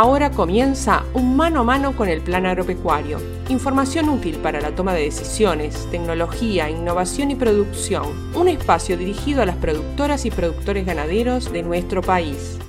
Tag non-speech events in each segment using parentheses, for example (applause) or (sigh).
Ahora comienza un mano a mano con el plan agropecuario. Información útil para la toma de decisiones, tecnología, innovación y producción. Un espacio dirigido a las productoras y productores ganaderos de nuestro país.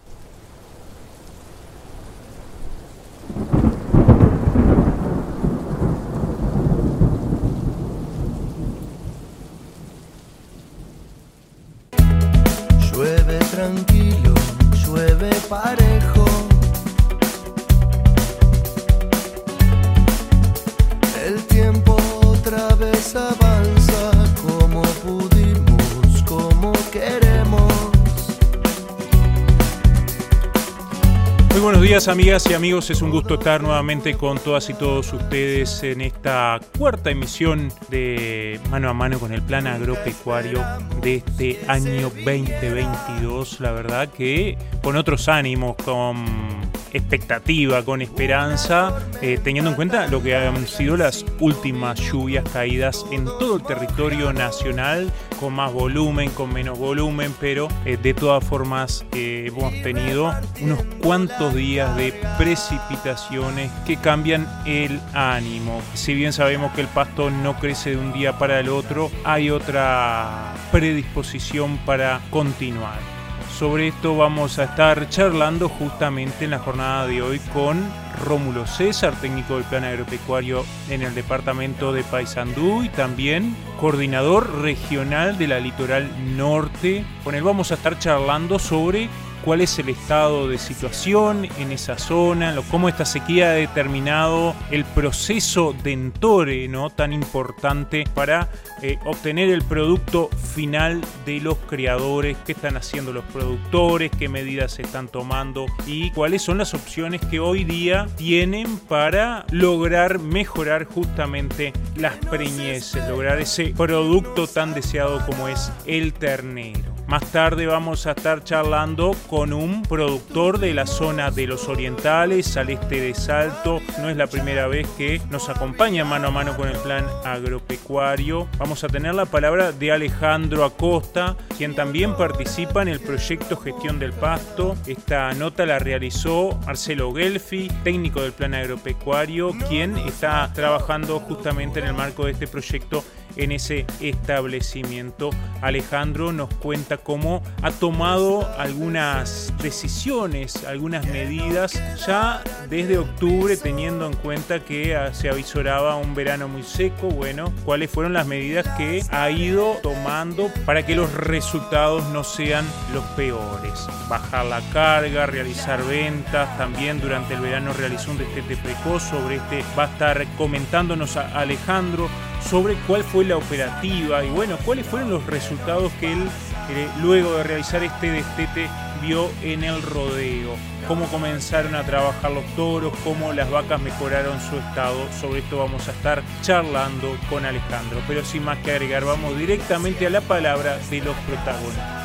Amigas y amigos, es un gusto estar nuevamente con todas y todos ustedes en esta cuarta emisión de Mano a Mano con el Plan Agropecuario de este año 2022. La verdad que con otros ánimos, con expectativa, con esperanza, eh, teniendo en cuenta lo que han sido las últimas lluvias caídas en todo el territorio nacional, con más volumen, con menos volumen, pero eh, de todas formas eh, hemos tenido unos cuantos días de precipitaciones que cambian el ánimo. Si bien sabemos que el pasto no crece de un día para el otro, hay otra predisposición para continuar. Sobre esto vamos a estar charlando justamente en la jornada de hoy con Rómulo César, técnico del plan agropecuario en el departamento de Paysandú y también coordinador regional de la Litoral Norte. Con él vamos a estar charlando sobre cuál es el estado de situación en esa zona, cómo esta sequía ha determinado el proceso dentore ¿no? tan importante para eh, obtener el producto final de los creadores, qué están haciendo los productores, qué medidas se están tomando y cuáles son las opciones que hoy día tienen para lograr mejorar justamente las preñeces, lograr ese producto tan deseado como es el ternero. Más tarde vamos a estar charlando con un productor de la zona de los orientales, al este de Salto. No es la primera vez que nos acompaña mano a mano con el plan agropecuario. Vamos a tener la palabra de Alejandro Acosta, quien también participa en el proyecto Gestión del Pasto. Esta nota la realizó Marcelo Gelfi, técnico del plan agropecuario, quien está trabajando justamente en el marco de este proyecto en ese establecimiento. Alejandro nos cuenta cómo ha tomado algunas decisiones, algunas medidas ya desde octubre, teniendo en cuenta que ah, se avisoraba un verano muy seco. Bueno, cuáles fueron las medidas que ha ido tomando para que los resultados no sean los peores. Bajar la carga, realizar ventas, también durante el verano realizó un destete precoz. Sobre este va a estar comentándonos a Alejandro sobre cuál fue la operativa y bueno, cuáles fueron los resultados que él eh, luego de realizar este destete vio en el rodeo, cómo comenzaron a trabajar los toros, cómo las vacas mejoraron su estado. Sobre esto vamos a estar charlando con Alejandro, pero sin más que agregar, vamos directamente a la palabra de los protagonistas.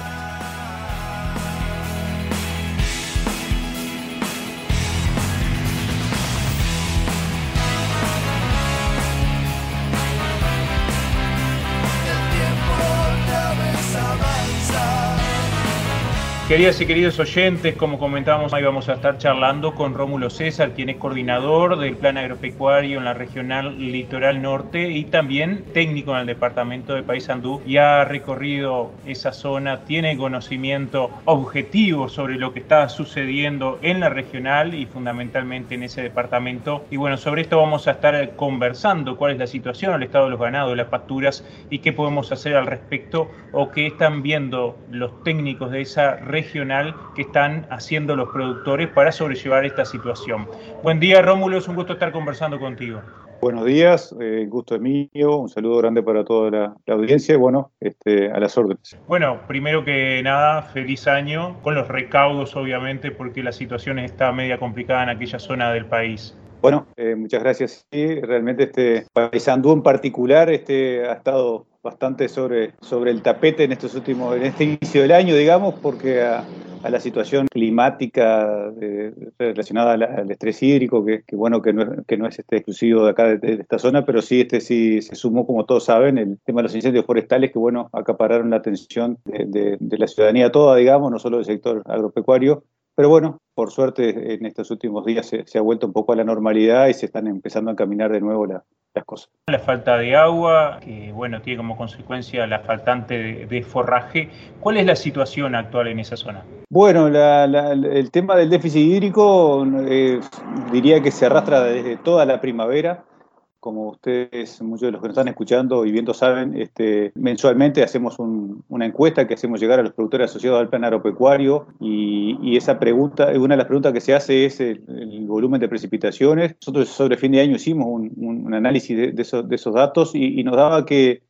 Queridas y queridos oyentes, como comentábamos, ahí vamos a estar charlando con Rómulo César, quien es coordinador del plan agropecuario en la regional Litoral Norte y también técnico en el departamento de Paysandú y ha recorrido esa zona, tiene conocimiento objetivo sobre lo que está sucediendo en la regional y fundamentalmente en ese departamento. Y bueno, sobre esto vamos a estar conversando, cuál es la situación, el estado de los ganados, las pasturas y qué podemos hacer al respecto o qué están viendo los técnicos de esa regional que están haciendo los productores para sobrellevar esta situación. Buen día, Rómulo, es un gusto estar conversando contigo. Buenos días, eh, gusto es mío, un saludo grande para toda la, la audiencia y bueno, este, a las órdenes. Bueno, primero que nada, feliz año, con los recaudos obviamente, porque la situación está media complicada en aquella zona del país. Bueno, eh, muchas gracias. Sí, realmente este Paysandú en particular este, ha estado bastante sobre, sobre el tapete en estos últimos, en este inicio del año, digamos, porque a, a la situación climática de- relacionada la- al estrés hídrico, que, que bueno, que no, es- que no es este exclusivo de acá de, de esta zona, pero sí este sí se sumó, como todos saben, el tema de los incendios forestales que bueno, acapararon la atención de, de- de la ciudadanía toda, digamos, no solo del sector agropecuario, pero bueno, por suerte en estos últimos días se, ha vuelto un poco a la normalidad y se están empezando a caminar de nuevo las cosas. La falta de agua, que bueno, tiene como consecuencia la faltante de, forraje. ¿Cuál es la situación actual en esa zona? Bueno, el tema del déficit hídrico eh, diría que se arrastra desde toda la primavera como ustedes, muchos de los que nos están escuchando y viendo saben, este, mensualmente hacemos una encuesta que hacemos llegar a los productores asociados al plan agropecuario y, esa pregunta, una de las preguntas que se hace es el, volumen de precipitaciones. Nosotros sobre fin de año hicimos un, análisis de, esos, datos y, y nos daba que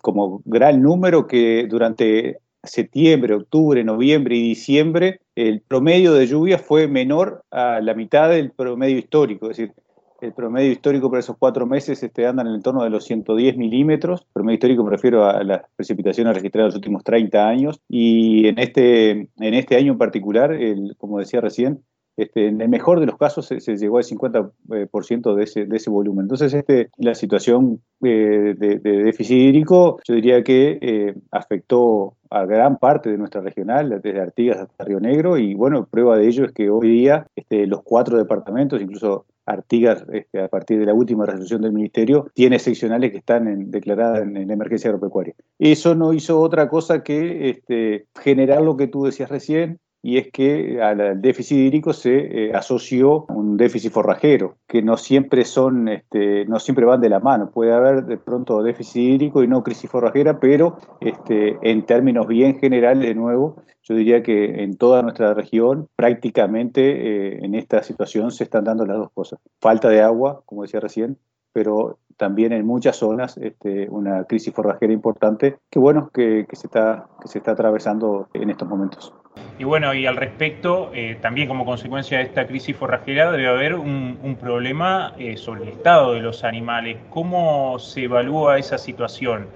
como gran número que durante septiembre, octubre, noviembre y diciembre, el promedio de lluvia fue menor a la mitad del promedio histórico. Es decir, el promedio histórico para esos cuatro meses este, anda en el entorno de los 110 milímetros. Promedio histórico me refiero a las precipitaciones registradas en los últimos 30 años. Y en este, en este año en particular, como decía recién, este, en el mejor de los casos se, llegó al 50% de ese, de ese volumen. Entonces, este, la situación eh, de, déficit hídrico, yo diría que eh, afectó a gran parte de nuestra regional, desde Artigas hasta Río Negro, y bueno, prueba de ello es que hoy día este, los cuatro departamentos, incluso Artigas, este, a partir de la última resolución del Ministerio, tiene seccionales que están declaradas en, emergencia agropecuaria. Eso no hizo otra cosa que este, generar lo que tú decías recién, y es que al déficit hídrico se eh, asoció un déficit forrajero, que no siempre son, este, no siempre van de la mano. Puede haber de pronto déficit hídrico y no crisis forrajera, pero este, en términos bien generales, de nuevo, yo diría que en toda nuestra región prácticamente eh, en esta situación se están dando las dos cosas. Falta de agua, como decía recién, pero también en muchas zonas este, una crisis forrajera importante que bueno que, se está, que se está atravesando en estos momentos. Y bueno, y al respecto, eh, también como consecuencia de esta crisis forrajera debe haber un, problema eh, sobre el estado de los animales. ¿Cómo se evalúa esa situación?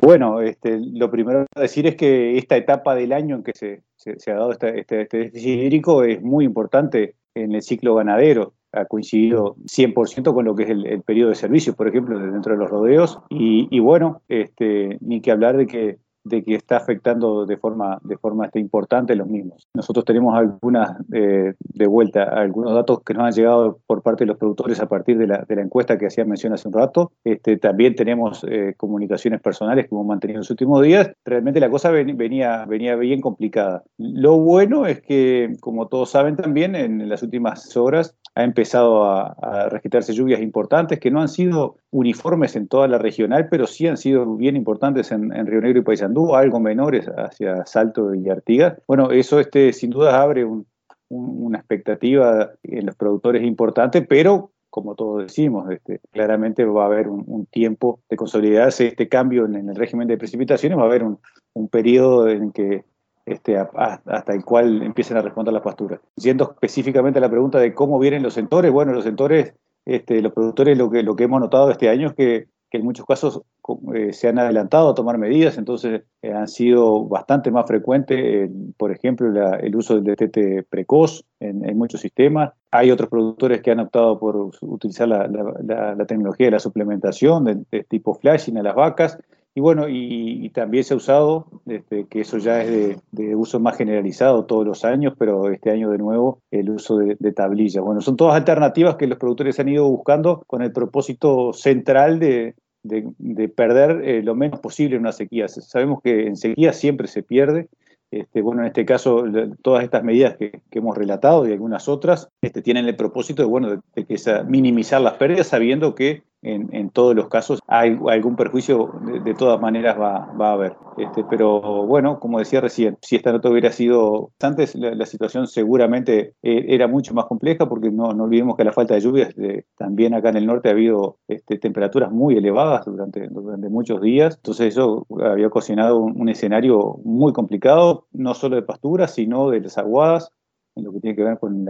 Bueno, este, lo primero a decir es que esta etapa del año en que se, se, ha dado este, este, este, déficit hídrico es muy importante en el ciclo ganadero. Ha coincidido 100% con lo que es el, periodo de servicio, por ejemplo, dentro de los rodeos. Y, y bueno, este, ni que hablar de que de que está afectando de forma, de forma este, importante los mismos. Nosotros tenemos algunas, eh, de vuelta, algunos datos que nos han llegado por parte de los productores a partir de la, de la encuesta que hacía mención hace un rato. Este, también tenemos eh, comunicaciones personales que hemos mantenido en los últimos días. Realmente la cosa venía, venía bien complicada. Lo bueno es que, como todos saben también, en las últimas horas ha empezado a, a registrarse lluvias importantes que no han sido uniformes en toda la regional, pero sí han sido bien importantes en, Río Negro y Paysandú, algo menores hacia Salto y Artigas. Bueno, eso este, sin duda abre una expectativa en los productores importante, pero como todos decimos, este, claramente va a haber un, tiempo de consolidarse este cambio en, el régimen de precipitaciones, va a haber un, periodo en que este, hasta el cual empiecen a responder las pasturas. Siendo específicamente la pregunta de cómo vienen los sectores, bueno, los sectores este, los productores lo que, lo que hemos notado este año es que, en muchos casos eh, se han adelantado a tomar medidas, entonces eh, han sido bastante más frecuentes, por ejemplo, el uso del DTT precoz en, muchos sistemas. Hay otros productores que han optado por utilizar la, tecnología de la suplementación de, tipo flashing a las vacas. Y bueno, y, también se ha usado, este, que eso ya es de, uso más generalizado todos los años, pero este año de nuevo el uso de, tablillas. Bueno, son todas alternativas que los productores han ido buscando con el propósito central de, perder eh, lo menos posible en una sequía. Sabemos que en sequía siempre se pierde. Este, bueno, en este caso, todas estas medidas que, hemos relatado y algunas otras este, tienen el propósito de, bueno, de, que minimizar las pérdidas, sabiendo que en, todos los casos hay algún perjuicio de, todas maneras va, a haber. Este, pero bueno, como decía recién, si esta nota hubiera sido antes, la, situación seguramente eh, era mucho más compleja porque no, no, olvidemos que la falta de lluvias, también acá en el norte ha habido este, temperaturas muy elevadas durante, durante muchos días, entonces eso había cocinado un, escenario muy complicado, no solo de pasturas, sino de las aguadas, en lo que tiene que ver con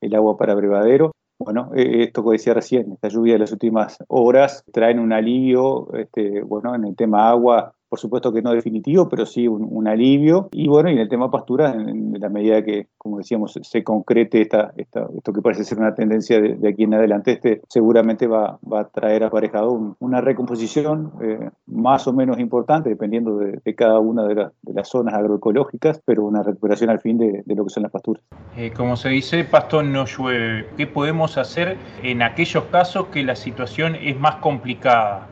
el agua para brevadero bueno, eh, esto que decía recién, esta lluvia de las últimas horas traen un alivio, este, bueno, en el tema agua por supuesto que no definitivo, pero sí un, alivio. Y bueno, y en el tema pastura, en, la medida que, como decíamos, se concrete esta, esto que parece ser una tendencia de, aquí en adelante, este seguramente va, va a traer aparejado una recomposición eh, más o menos importante, dependiendo de, cada una de, las zonas agroecológicas, pero una recuperación al fin de, lo que son las pasturas. Eh, como se dice, pasto no llueve. ¿Qué podemos hacer en aquellos casos que la situación es más complicada?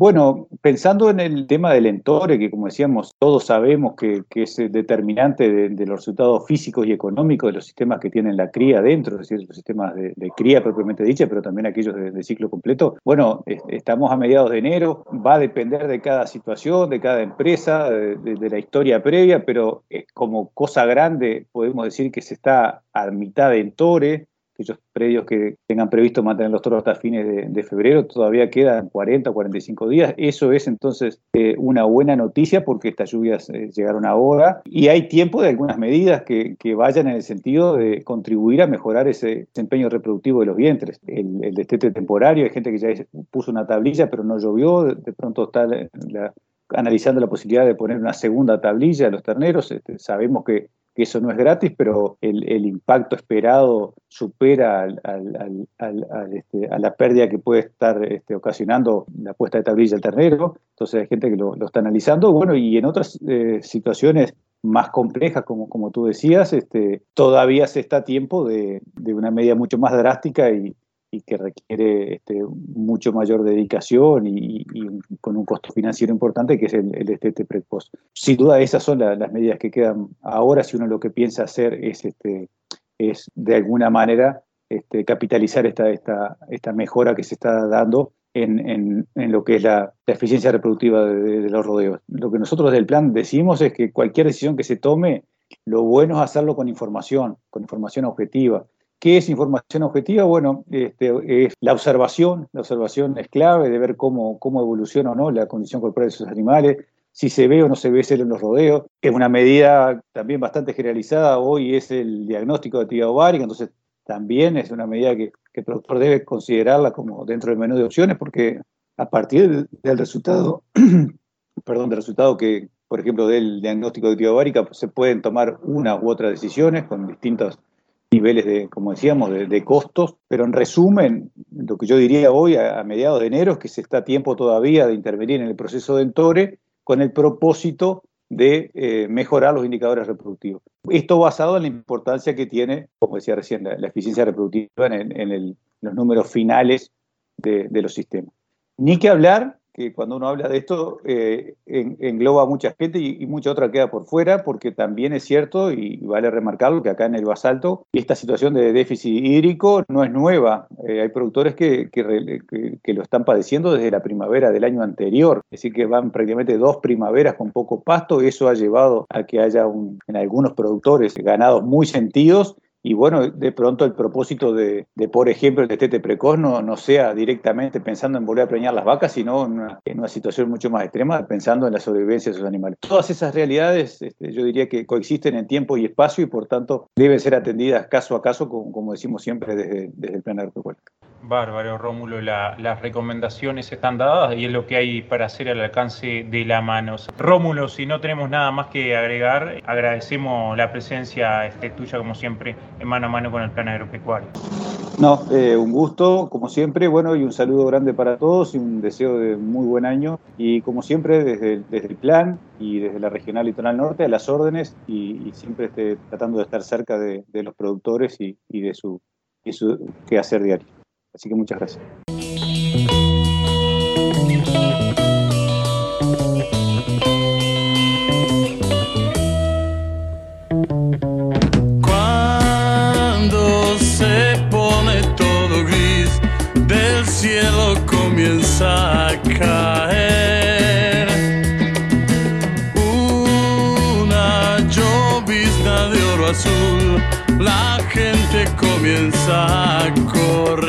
Bueno, pensando en el tema del entore, que como decíamos, todos sabemos que, es determinante de, los resultados físicos y económicos de los sistemas que tienen la cría dentro, es decir, los sistemas de, cría propiamente dicha, pero también aquellos de, ciclo completo. Bueno, estamos a mediados de enero, va a depender de cada situación, de cada empresa, de, la historia previa, pero como cosa grande podemos decir que se está a mitad de entore, aquellos predios que tengan previsto mantener los toros hasta fines de, febrero, todavía quedan 40 o 45 días. Eso es entonces eh, una buena noticia porque estas lluvias eh, llegaron ahora y hay tiempo de algunas medidas que, vayan en el sentido de contribuir a mejorar ese desempeño reproductivo de los vientres. El, el destete temporario, hay gente que ya puso una tablilla pero no llovió, de, pronto está analizando la posibilidad de poner una segunda tablilla a los terneros. Este, sabemos que que eso no es gratis, pero el, impacto esperado supera este, a la pérdida que puede estar este, ocasionando la puesta de tablilla al ternero. Entonces hay gente que lo, está analizando. Bueno, y en otras eh, situaciones más complejas, como, como tú decías, este, todavía se está a tiempo de, de una medida mucho más drástica y, y que requiere este, mucho mayor dedicación y, con un costo financiero importante, que es el, el destete precoz. Sin duda, esas son las medidas que quedan ahora si uno lo que piensa hacer es, este, es de alguna manera este, capitalizar esta, esta, esta mejora que se está dando en, en, lo que es la, eficiencia reproductiva de, de, los rodeos. Lo que nosotros del plan decimos es que cualquier decisión que se tome, lo bueno es hacerlo con información, con información objetiva. ¿Qué es información objetiva? Bueno, este, es la observación, la observación es clave de ver cómo, cómo evoluciona o no la condición corporal de esos animales, si se ve o no se ve celo en los rodeos, es una medida también bastante generalizada, hoy es el diagnóstico de actividad ovárica, entonces también es una medida que, el productor debe considerarla como dentro del menú de opciones, porque a partir del resultado, (clears throat) perdón, del resultado que, por ejemplo, del diagnóstico de actividad ovárica, se pueden tomar una u otra decisiones con distintas niveles de, como decíamos, de, costos, pero en resumen, lo que yo diría hoy a, mediados de enero es que se está a tiempo todavía de intervenir en el proceso de Entore con el propósito de eh, mejorar los indicadores reproductivos. Esto basado en la importancia que tiene, como decía recién, la, eficiencia reproductiva en, los números finales de, de los sistemas. Ni que hablar que cuando uno habla de esto eh, engloba a mucha gente y, mucha otra queda por fuera, porque también es cierto, y, vale remarcarlo, que acá en el basalto esta situación de déficit hídrico no es nueva. Eh, hay productores que, que, lo están padeciendo desde la primavera del año anterior, es decir, que van prácticamente dos primaveras con poco pasto, eso ha llevado a que haya en algunos productores ganados muy sentidos y bueno, de pronto el propósito de, por ejemplo, el destete precoz no, no, sea directamente pensando en volver a preñar las vacas, sino en una, situación mucho más extrema, pensando en la sobrevivencia de esos animales. Todas esas realidades, este, yo diría que coexisten en tiempo y espacio y por tanto deben ser atendidas caso a caso, como, decimos siempre desde, desde el plan agropecuario. Bárbaro, Rómulo, las recomendaciones están dadas y es lo que hay para hacer al alcance de la mano. Rómulo, si no tenemos nada más que agregar, agradecemos la presencia este, tuya, como siempre, en mano a mano con el plan agropecuario. No, eh, un gusto, como siempre, bueno, y un saludo grande para todos y un deseo de muy buen año. Y como siempre, desde, desde el plan y desde la Regional Litoral Norte, a las órdenes y, siempre este, tratando de estar cerca de, los productores y, de su, y su quehacer diario. Así que muchas gracias. Cuando se pone todo gris, del cielo comienza a caer una llovizna de oro azul la gente comienza a correr.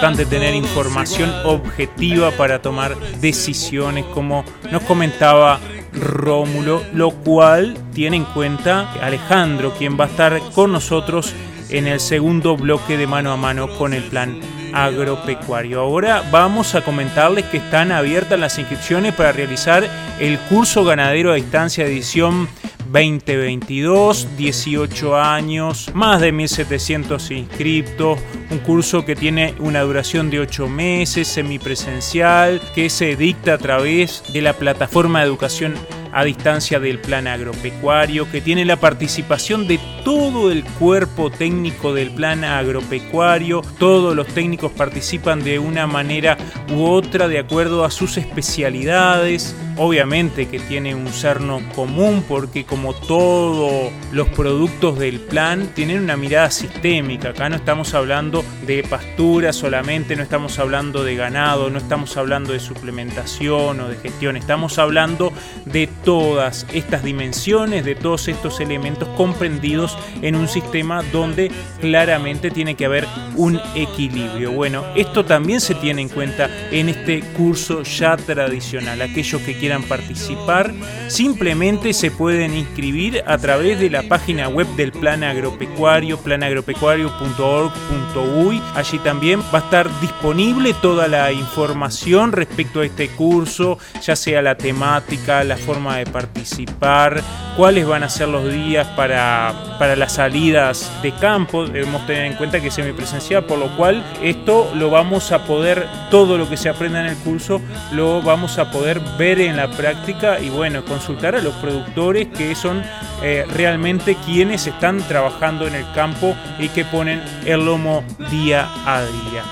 Importante tener información objetiva para tomar decisiones, como nos comentaba Rómulo, lo cual tiene en cuenta Alejandro, quien va a estar con nosotros en el segundo bloque de mano a mano con el plan agropecuario. Ahora vamos a comentarles que están abiertas las inscripciones para realizar el curso ganadero a distancia edición 2022, 18 años, más de 1.700 inscriptos, un curso que tiene una duración de 8 meses, semipresencial, que se dicta a través de la plataforma de educación a distancia del plan agropecuario, que tiene la participación de todo el cuerpo técnico del plan agropecuario. Todos los técnicos participan de una manera u otra de acuerdo a sus especialidades. Obviamente que tiene un cerno común porque como todos los productos del plan tienen una mirada sistémica. Acá no estamos hablando de pastura solamente, no estamos hablando de ganado, no estamos hablando de suplementación o de gestión, estamos hablando de todas estas dimensiones, de todos estos elementos comprendidos en un sistema donde claramente tiene que haber un equilibrio. Bueno, esto también se tiene en cuenta en este curso ya tradicional. Aquellos que quieran participar simplemente se pueden inscribir a través de la página web del plan agropecuario, planagropecuario.org.uy. Allí también va a estar disponible toda la información respecto a este curso, ya sea la temática, la forma de participar, cuáles van a ser los días para, para las salidas de campo. Debemos tener en cuenta que es semipresencial, por lo cual esto lo vamos a poder, todo lo que se aprenda en el curso, lo vamos a poder ver en la práctica y bueno, consultar a los productores que son eh, realmente quienes están trabajando en el campo y que ponen el lomo día a día.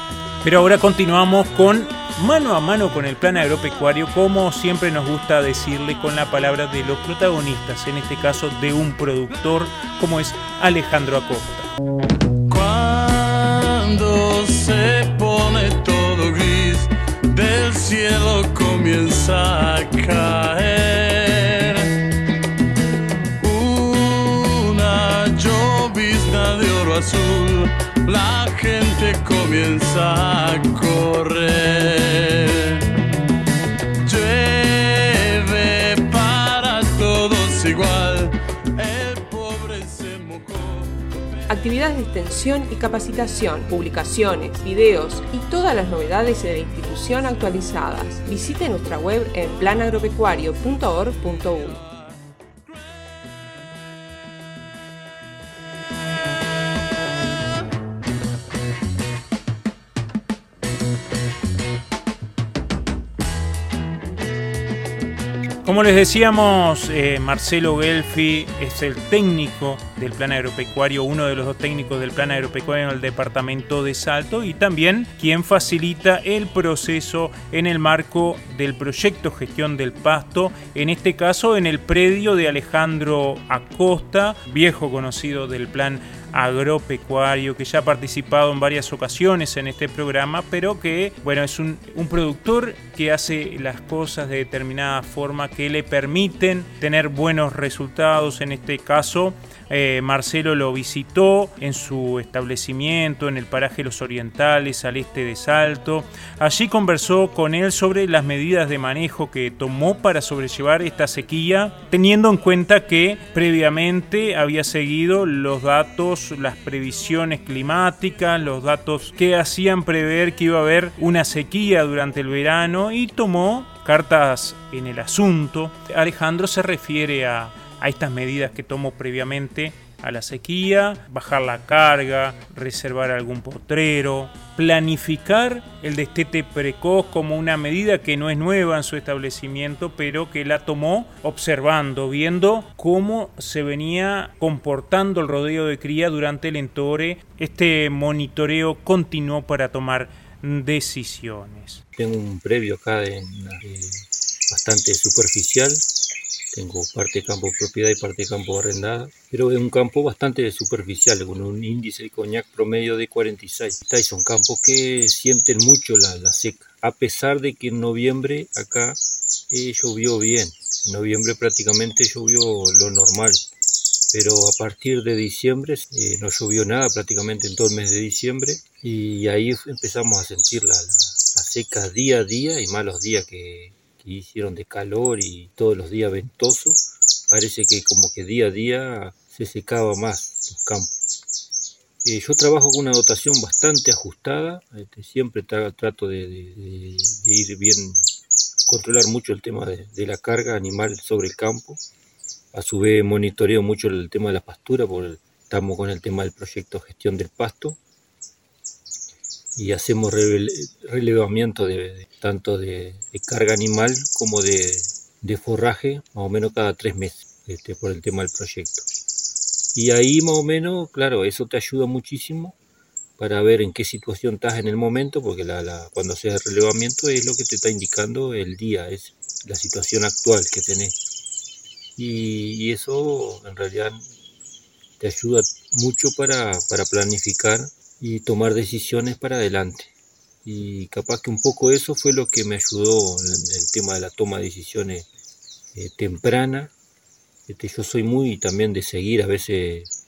Pero ahora continuamos con mano a mano con el plan agropecuario, como siempre nos gusta decirle con la palabra de los protagonistas, en este caso de un productor como es Alejandro Acosta. Cuando se pone todo gris, del cielo comienza a caer una llovizna de oro azul. La gente comienza a correr. Actividades de extensión y capacitación, publicaciones, videos y todas las novedades de la institución actualizadas. Visite nuestra web en planagropecuario.org.uy. Como les decíamos, eh, Marcelo Gelfi es el técnico del plan agropecuario, uno de los dos técnicos del plan agropecuario en el departamento de Salto y también quien facilita el proceso en el marco del proyecto Gestión del Pasto, en este caso en el predio de Alejandro Acosta, viejo conocido del plan agropecuario que ya ha participado en varias ocasiones en este programa, pero que bueno, es un, un, productor que hace las cosas de determinada forma que le permiten tener buenos resultados. En este caso, eh, Marcelo lo visitó en su establecimiento en el paraje Los Orientales, al este de Salto. Allí conversó con él sobre las medidas de manejo que tomó para sobrellevar esta sequía, teniendo en cuenta que previamente había seguido los datos, las previsiones climáticas, los datos que hacían prever que iba a haber una sequía durante el verano y tomó cartas en el asunto. Alejandro se refiere a a estas medidas que tomó previamente a la sequía, bajar la carga, reservar algún potrero, planificar el destete precoz como una medida que no es nueva en su establecimiento, pero que la tomó observando, viendo cómo se venía comportando el rodeo de cría durante el entore. Este monitoreo continuó para tomar decisiones. Tengo un previo acá eh, bastante superficial tengo parte de campo propiedad y parte de campo arrendada, pero es un campo bastante superficial, con un índice de coñac promedio de 46. Y son campos que sienten mucho la, la seca, a pesar de que en noviembre acá eh, llovió bien. En noviembre prácticamente llovió lo normal, pero a partir de diciembre eh, no llovió nada prácticamente en todo el mes de diciembre y ahí empezamos a sentir la, la, la seca día a día y malos días que, hicieron de calor y todos los días ventoso, parece que como que día a día se secaba más los campos. Eh, yo trabajo con una dotación bastante ajustada, este, siempre trato de, ir bien, controlar mucho el tema de, la carga animal sobre el campo. A su vez monitoreo mucho el tema de la pastura, porque estamos con el tema del proyecto gestión del pasto y hacemos relevamiento de, tanto de, carga animal como de, forraje, más o menos cada tres meses, este, por el tema del proyecto. Y ahí más o menos, claro, eso te ayuda muchísimo para ver en qué situación estás en el momento, porque la, cuando haces el relevamiento es lo que te está indicando el día, es la situación actual que tenés. Y, eso en realidad te ayuda mucho para, para planificar y tomar decisiones para adelante. Y capaz que un poco eso fue lo que me ayudó en el tema de la toma de decisiones eh, temprana. Este, yo soy muy también de seguir, a veces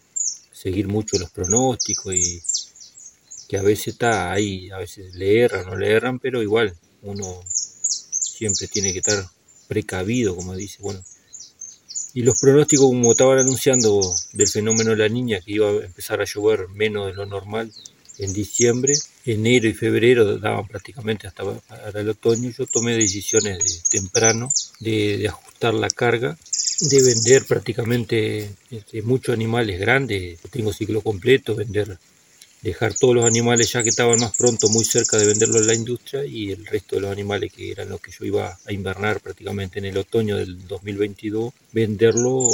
seguir mucho los pronósticos y que a veces está ahí, a veces le erran o le erran, pero igual uno siempre tiene que estar precavido, como dice, bueno. Y los pronósticos, como estaban anunciando del fenómeno de la niña, que iba a empezar a llover menos de lo normal en diciembre, enero y febrero daban prácticamente hasta para el otoño, yo tomé decisiones de temprano de, ajustar la carga, de vender prácticamente este, muchos animales grandes, tengo ciclo completo, vender dejar todos los animales ya que estaban más pronto muy cerca de venderlo en la industria y el resto de los animales que eran los que yo iba a invernar prácticamente en el otoño del 2022, venderlo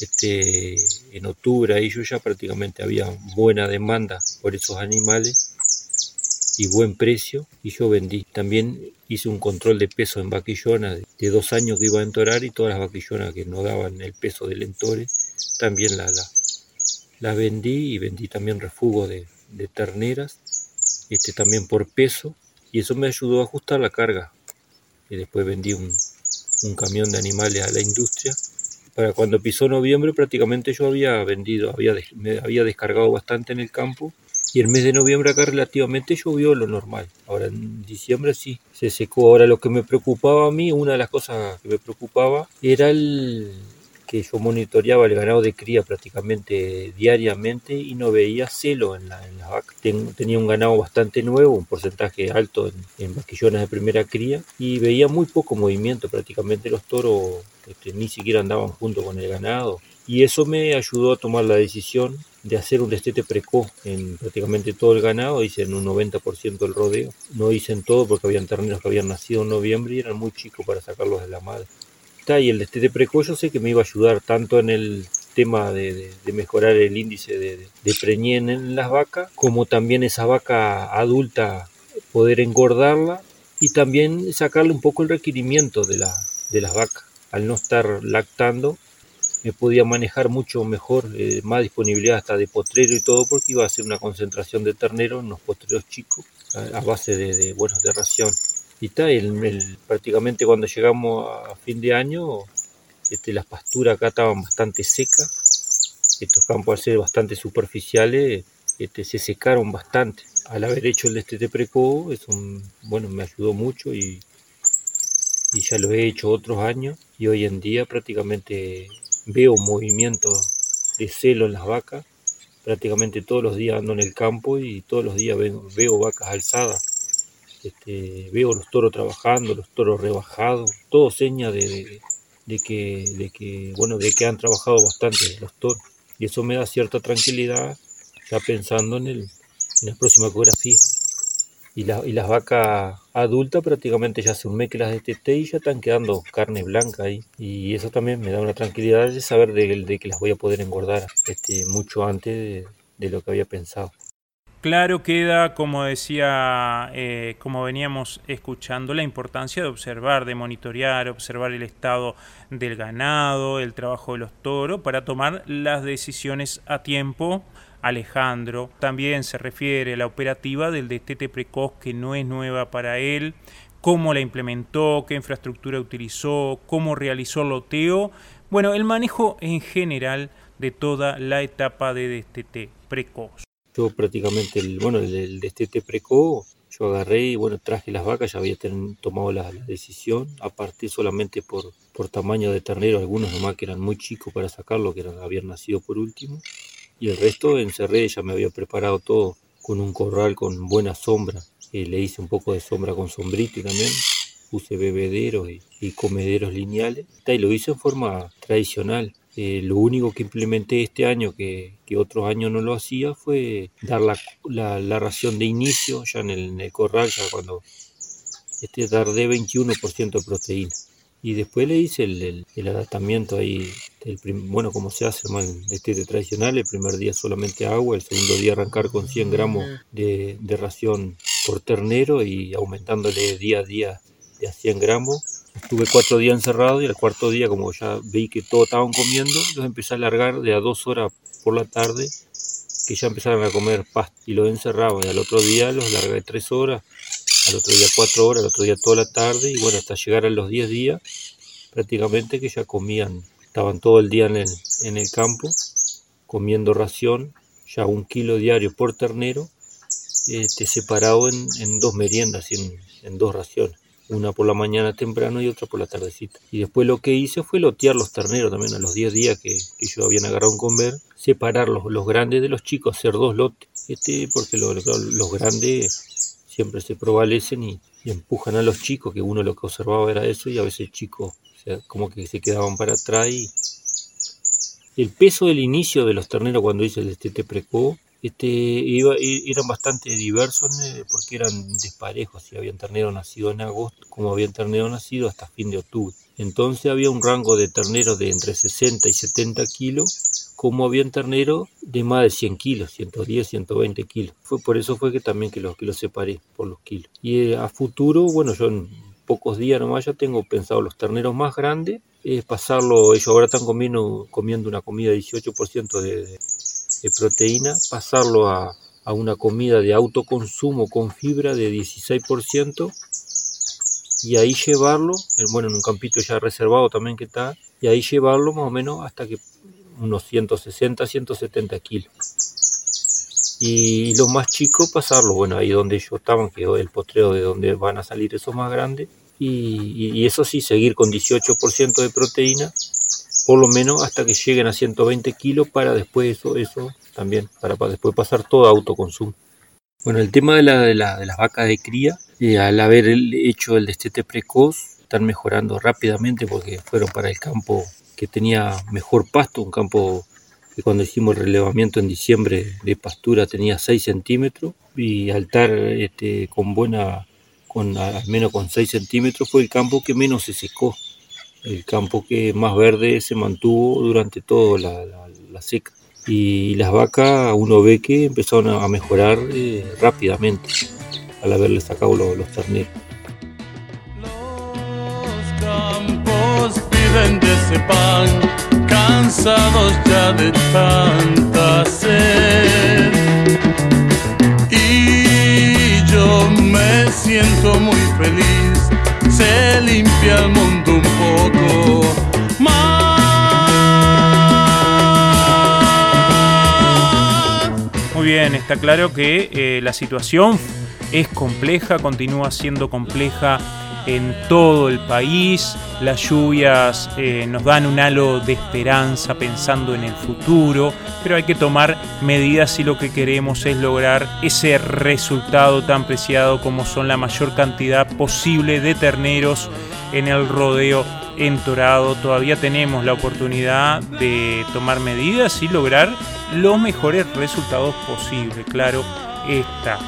este, en octubre ahí yo ya prácticamente había buena demanda por esos animales y buen precio y yo vendí. También hice un control de peso en vaquillonas de, dos años que iba a entorar y todas las vaquillonas que no daban el peso del entore también las la, la vendí y vendí también refugo de, terneras este también por peso y eso me ayudó a ajustar la carga y después vendí un, un camión de animales a la industria para cuando pisó noviembre prácticamente yo había vendido, había, me había descargado bastante en el campo y el mes de noviembre acá relativamente llovió lo normal. Ahora en diciembre sí, se secó. Ahora lo que me preocupaba a mí, una de las cosas que me preocupaba era el, que yo monitoreaba el ganado de cría prácticamente diariamente y no veía celo en, la, las vacas. tenía un ganado bastante nuevo, un porcentaje alto en, vaquillones de primera cría y veía muy poco movimiento. Prácticamente los toros este, ni siquiera andaban junto con el ganado. Y eso me ayudó a tomar la decisión de hacer un destete precoz en prácticamente todo el ganado, hice en un 90% del rodeo. No hice en todo porque habían terneros que habían nacido en noviembre y eran muy chicos para sacarlos de la madre y el destete precoz yo sé que me iba a ayudar tanto en el tema de, mejorar el índice de, de en las vacas, como también esa vaca adulta poder engordarla y también sacarle un poco el requerimiento de, la, de las vacas. Al no estar lactando, me podía manejar mucho mejor, eh, más disponibilidad hasta de potrero y todo, porque iba a hacer una concentración de ternero en los potreros chicos a, base de, de, bueno, de ración y está, el, prácticamente cuando llegamos a fin de año, este, las pasturas acá estaban bastante secas, estos campos al ser bastante superficiales, este, se secaron bastante. Al haber hecho el destete precoz, eso bueno, me ayudó mucho y, y ya lo he hecho otros años y hoy en día prácticamente veo movimiento de celo en las vacas, prácticamente todos los días ando en el campo y todos los días veo vacas alzadas este, veo los toros trabajando, los toros rebajados, todo seña de, que, de, que, bueno, de que han trabajado bastante los toros. Y eso me da cierta tranquilidad ya pensando en, el, en la próxima ecografía. Y, y las vacas adultas prácticamente ya hace un mes que las detesté y ya están quedando carne blanca ahí. Y eso también me da una tranquilidad de saber de, que las voy a poder engordar este, mucho antes de lo que había pensado. Claro queda, como decía, eh, como veníamos escuchando, la importancia de observar, de monitorear, observar el estado del ganado, el trabajo de los toros, para tomar las decisiones a tiempo. Alejandro también se refiere a la operativa del destete precoz que no es nueva para él, cómo la implementó, qué infraestructura utilizó, cómo realizó el loteo, bueno, el manejo en general de toda la etapa de destete precoz. Yo prácticamente, el, bueno, el, destete preco, yo agarré y bueno, traje las vacas, ya había tomado la, decisión, aparte solamente por, por tamaño de ternero, algunos nomás que eran muy chicos para sacarlo, que eran, habían nacido por último. y el resto encerré, ya me había preparado todo con un corral con buena sombra. Eh, le hice un poco de sombra con sombrito también. Puse bebederos y, comederos lineales. Y lo hice en forma tradicional. Eh, lo único que implementé este año, que, otros años no lo hacía, fue dar la, ración de inicio ya en el, corral, ya cuando este, dar de 21% de proteína. Y después le hice el, el, adaptamiento ahí, el bueno, como se hace el destete tradicional, el primer día solamente agua, el segundo día arrancar con 100 gramos de, de ración por ternero y aumentándole día a día de a 100 gramos. Estuve cuatro días encerrado y el cuarto día, como ya vi que todos estaban comiendo, los empecé a largar de a dos horas por la tarde, que ya empezaron a comer pasto y los encerraba. Y al otro día los largué tres horas al otro día cuatro horas, al otro día toda la tarde y bueno, hasta llegar a los diez días prácticamente que ya comían, estaban todo el día en el, en el campo comiendo ración, ya un kilo diario por ternero, este, separado en, en dos meriendas, en, en dos raciones una por la mañana temprano y otra por la tardecita. Y después lo que hice fue lotear los terneros también a los 10 días que, que yo habían agarrado un conver, separar los, grandes de los chicos, hacer dos lotes, este, porque los, grandes siempre se provalecen y, empujan a los chicos, que uno lo que observaba era eso, y a veces chicos como que se quedaban para atrás. Y el peso del inicio de los terneros cuando hice el destete precoz, este, iba, eran bastante diversos porque eran desparejos, si habían terneros nacido en agosto como habían terneros nacido hasta fin de octubre. Entonces había un rango de terneros de entre 60 y 70 kilos como habían ternero de más de 100 kilos, 110, 120 kilos. Fue por eso fue que también que los, que los separé por los kilos. Y eh, a futuro, bueno, yo en pocos días nomás ya tengo pensado los terneros más grandes, es pasarlo, ellos ahora están comiendo, comiendo una comida de 18% de, de, proteína, pasarlo a, a una comida de autoconsumo con fibra de 16% y ahí llevarlo, eh, bueno, en un campito ya reservado también que está, y ahí llevarlo más o menos hasta que unos 160, 170 kilos. Y los más chicos pasarlo, bueno, ahí donde ellos estaban, que es el postreo de donde van a salir esos más grandes. Y, eso sí, seguir con 18% de proteína, por lo menos hasta que lleguen a 120 kilos para después eso, eso también, para, después pasar todo a autoconsumo. Bueno, el tema de, la, de, las vacas de cría, eh, al haber hecho el destete precoz, están mejorando rápidamente porque fueron para el campo que tenía mejor pasto, un campo que cuando hicimos el relevamiento en diciembre de pastura tenía 6 centímetros y al estar este, con buena, con al menos con 6 centímetros fue el campo que menos se secó, el campo que más verde se mantuvo durante toda la, seca. Y las vacas uno ve que empezaron a mejorar eh, rápidamente al haberle sacado los, los terneros. de ese pan, cansados ya de tanta sed. Está claro que eh, la situación es compleja, continúa siendo compleja en todo el país. Las lluvias eh, nos dan un halo de esperanza pensando en el futuro, pero hay que tomar medidas si lo que queremos es lograr ese resultado tan preciado como son la mayor cantidad posible de terneros en el rodeo entorado. Todavía tenemos la oportunidad de tomar medidas y lograr los mejores resultados posibles. Claro, esta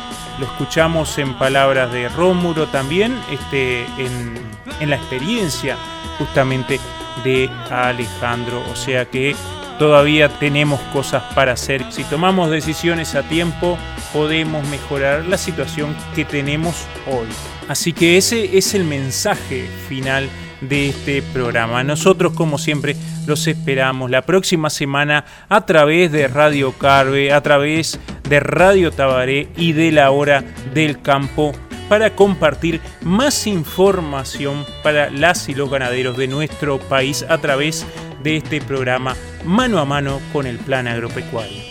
lo escuchamos en palabras de Rómulo también, este, en, la experiencia justamente de Alejandro. O sea que todavía tenemos cosas para hacer. Si tomamos decisiones a tiempo, podemos mejorar la situación que tenemos hoy. Así que ese es el mensaje final de este programa. Nosotros, como siempre, los esperamos la próxima semana a través de Radio Carve, a través de Radio Tabaré y de la Hora del Campo para compartir más información para las y los ganaderos de nuestro país a través de este programa mano a mano con el plan agropecuario.